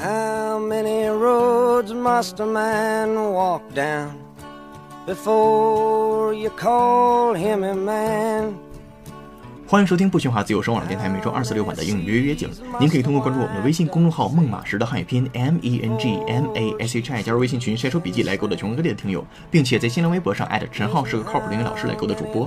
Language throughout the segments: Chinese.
How many roads must a man walk down before you call him a man? 欢迎收听不喧哗自由声网络电台每周二四六晚的英语约约景。您可以通过关注我们的微信公众号“孟马时”的汉语拼音 M E N G M A S H I 加入微信群晒出笔记来勾搭全国各地的听友，并且在新浪微博上艾特陈浩是个靠谱的英语老师来勾搭主播。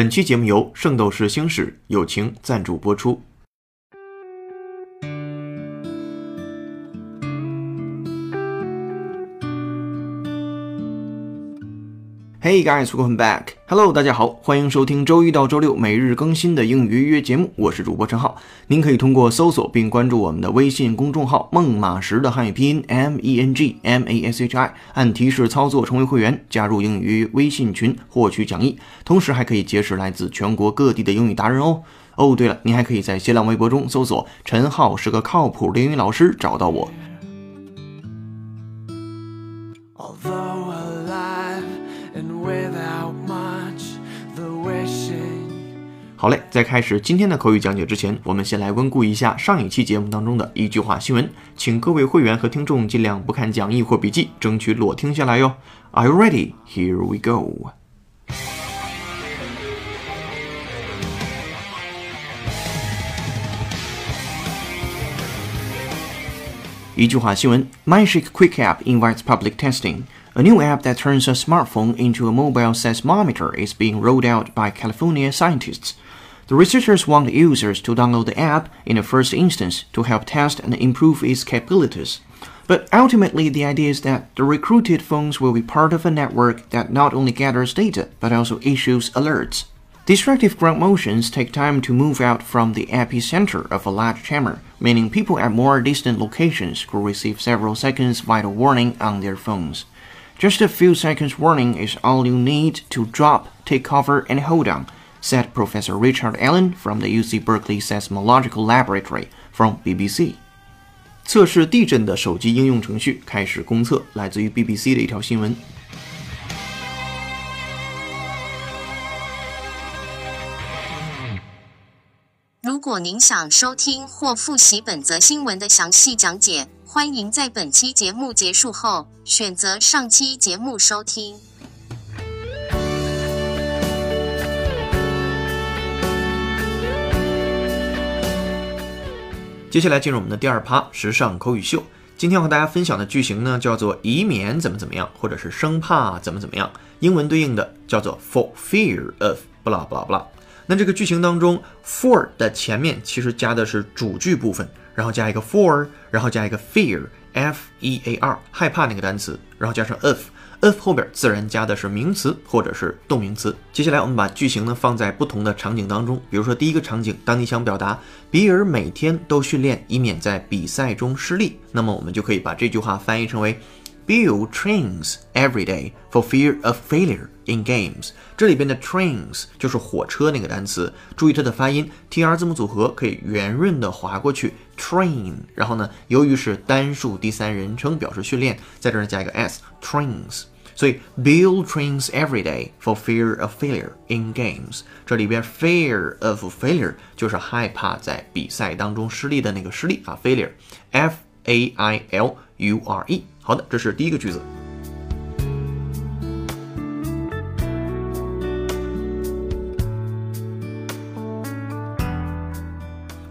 本期节目由《圣斗士星矢》友情赞助播出。Hey guys, welcome back. Hello，大家好，欢迎收听周一到周六每日更新的英语约约节目，我是主播陈浩。您可以通过搜索并关注我们的微信公众号“孟马时”的汉语拼音 M E N G M A S H I，按提示操作成为会员，加入英语微信群获取讲义，同时还可以结识来自全国各地的英语达人哦。哦，对了，您还可以在新浪微博中搜索“陈浩是个靠谱的英语老师”找到我。Although a lie without much the wishing 好嘞，在开始今天的口语讲解之前，我们先来温故一下上一期节目当中的一句话新闻，请各位会员和听众尽量不看讲义或笔记，争取裸听下来哟。Are you ready? Here we go. 一句话新闻：MyShake Quick App invites public testing. A new app that turns a smartphone into a mobile seismometer is being rolled out by California scientists. The researchers want users to download the app in the first instance to help test and improve its capabilities. But ultimately, the idea is that the recruited phones will be part of a network that not only gathers data but also issues alerts. Distractive ground motions take time to move out from the epicenter of a large tremor, meaning people at more distant locations could receive several seconds vital warning on their phones. Just a few seconds warning is all you need to drop, take cover, and hold on, said Professor Richard Allen from the UC Berkeley Seismological Laboratory from BBC. 测试地震的手机应用程序开始公测，来自于 BBC 的一条新闻。如果您想收听或复习本则新闻的详细讲解， 欢迎在本期节目结束后选择上期节目收听。接下来进入我们的第二趴时尚口语秀。今天要和大家分享的句型呢，叫做以免怎么怎么样，或者是生怕怎么怎么样。英文对应的叫做 for fear of 不啦不啦不啦。那这个句型当中，for 的前面其实加的是主句部分，然后加一个 for，然后加一个 fear，f e a r，害怕那个单词，然后加上 of。of 后边自然加的是名词或者是动名词。接下来我们把句型呢放在不同的场景当中，比如说第一个场景，当你想表达比尔每天都训练，以免在比赛中失利，那么我们就可以把这句话翻译成为 Bill trains every day for fear of failure in games。这里边的 trains 就是火车那个单词，注意它的发音，tr 字母组合可以圆润的划过去，train。然后呢，由于是单数第三人称表示训练，在这儿加一个 s，trains。所以 Bill trains every day for fear of failure in games。这里边 fear of failure 就是害怕在比赛当中失利的那个失利啊，failure，f a i l U r e。好的，这是第一个句子。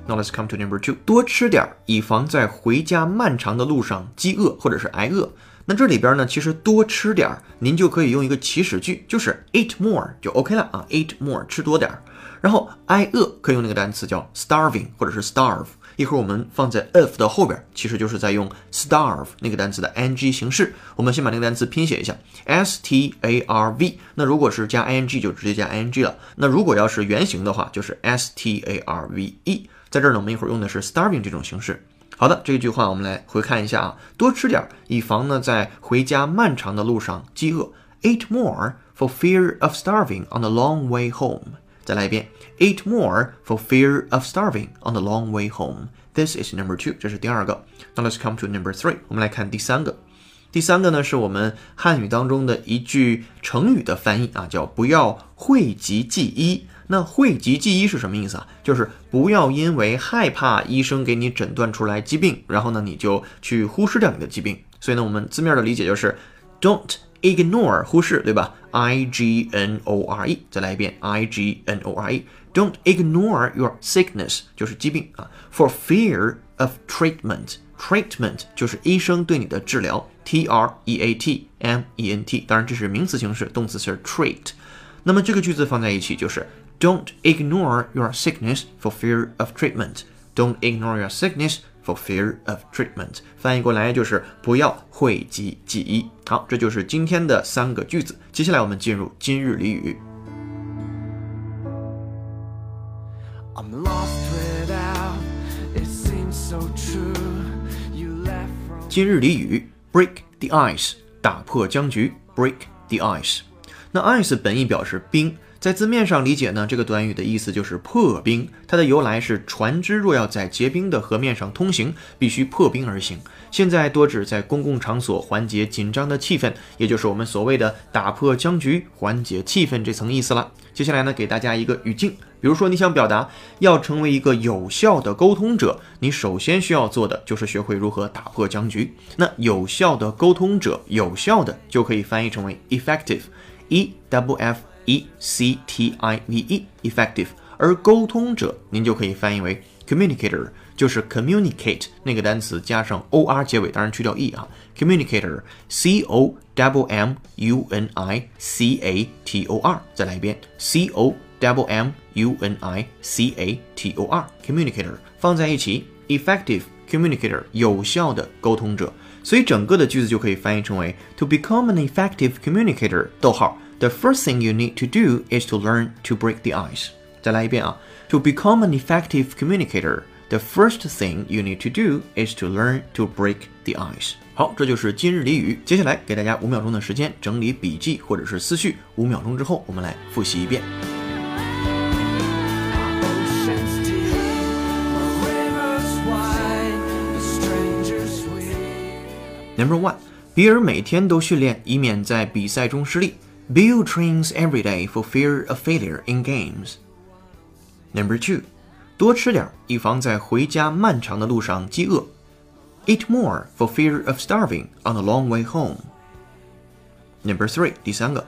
Now let's come to number two，多吃点儿，以防在回家漫长的路上饥饿或者是挨饿。那这里边呢，其实多吃点儿，您就可以用一个祈使句，就是 eat more 就 OK 了啊，eat more 吃多点儿。然后挨饿可以用那个单词叫 starving 或者是 starve。一会儿我们放在 of 的后边，其实就是在用 starve 那个单词的 ing 形式。我们先把那个单词拼写一下，s t a r v。那如果是加 ing 就直接加 ing 了。那如果要是原形的话，就是 s t a r v e。在这儿呢，我们一会儿用的是 starving 这种形式。好的，这句话我们来回看一下啊，多吃点，以防呢在回家漫长的路上饥饿。Eat more for fear of starving on the long way home。再来一遍，Eat more for fear of starving on the long way home。This is number two，这是第二个。Now let's come to number three，我们来看第三个。第三个呢，是我们汉语当中的一句成语的翻译啊，叫不要讳疾忌医。那讳疾忌医是什么意思啊？就是不要因为害怕医生给你诊断出来疾病，然后呢你就去忽视掉你的疾病。所以呢，我们字面的理解就是 don't ignore 忽视，对吧？I G N O R E，再来一遍 I G N O R E，don't ignore your sickness 就是疾病啊，for fear of treatment。treatment 就是医生对你的治疗，T R E A T M E N T，当然这是名词形式，动词是 treat。那么这个句子放在一起就是 Don't ignore your sickness for fear of treatment. Don't ignore your sickness for fear of treatment. 翻译过来就是不要讳疾忌医。好，这就是今天的三个句子。接下来我们进入今日俚语。I'm lost without. It seems so true. You left from. 今日俚语 break the ice，打破僵局，break the ice。那 ice 本意表示冰，在字面上理解呢，这个短语的意思就是破冰。它的由来是船只若要在结冰的河面上通行，必须破冰而行。现在多指在公共场所缓解紧张的气氛，也就是我们所谓的打破僵局、缓解气氛这层意思了。接下来呢，给大家一个语境，比如说你想表达要成为一个有效的沟通者，你首先需要做的就是学会如何打破僵局。那有效的沟通者，有效的就可以翻译成为 effective，e w f e c t i v e，effective。而沟通者，您就可以翻译为 communicator，就是 communicate 那个单词加上 o r 结尾，当然去掉 e 啊，communicator，c o w m u n i c a t o r，再来一遍，c o w m u n i c a t o r，communicator 放在一起，effective communicator 有效的沟通者，所以整个的句子就可以翻译成为 to become an effective communicator，逗号 ，the first thing you need to do is to learn to break the ice。再来一遍啊，to become an effective communicator。The first thing you need to do is to learn to break the ice。好，这就是今日俚语。接下来给大家五秒钟的时间整理笔记或者是思绪。五秒钟之后，我们来复习一遍。Number one，比尔每天都训练，以免在比赛中失利。Bill trains every day for fear of failure in games. Number two，多吃点儿，以防在回家漫长的路上饥饿。Eat more for fear of starving on the long way home. Number three，第三个，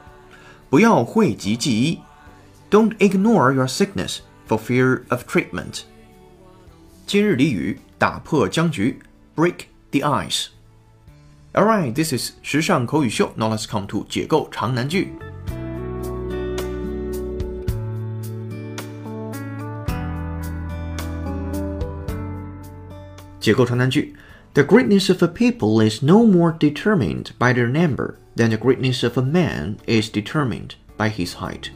不要讳疾忌医。Don't ignore your sickness for fear of treatment. 今日俚语：打破僵局，break the ice。 Alright, this is 时尚口语秀。Now let's come to 解构长难句。解构长难句：The greatness of a people is no more determined by their number than the greatness of a man is determined by his height.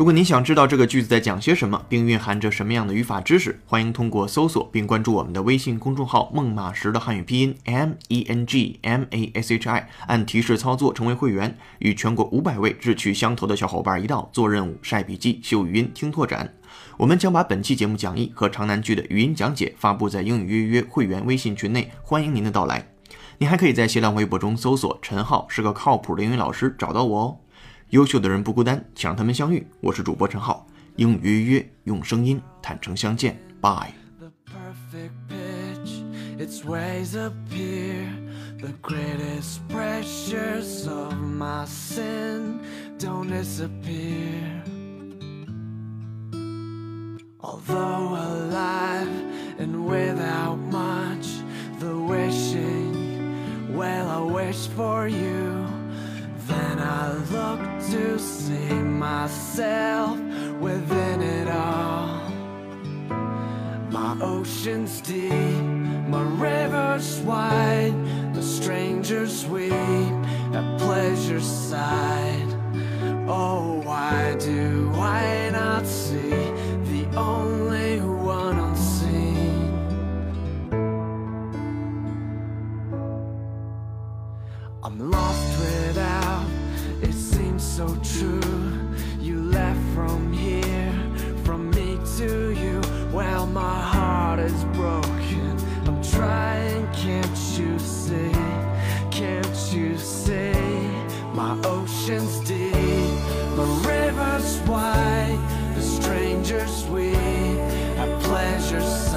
如果您想知道这个句子在讲些什么，并蕴含着什么样的语法知识，欢迎通过搜索并关注我们的微信公众号“孟马时”的汉语拼音 m e n g m a s h i，按提示操作成为会员，与全国五百位志趣相投的小伙伴一道做任务、晒笔记、秀语音、听拓展。我们将把本期节目讲义和长难句的语音讲解发布在英语约约会员微信群内，欢迎您的到来。您还可以在新浪微博中搜索“陈浩是个靠谱的英语老师”找到我哦。优秀的人不孤单，请让他们相遇。我是主播陈浩，英语约约用声音坦诚相见。Bye。 The perfect pitch, its ways appear. The greatest pressures of my sin don't disappear. Although alive and without much, the wishing, well, I wish for you. Then I look to see myself within it all. My ocean's deep, my rivers wide, the strangers weep, at pleasure's side. Oh, why do I not see the only one unseen? I'm lost without, it seems so true. You left from here, from me to you. Well, my heart is broken. I'm trying, can't you see? Can't you see? My ocean's deep, my river's wide, the stranger's sweet, at pleasure side. Oh,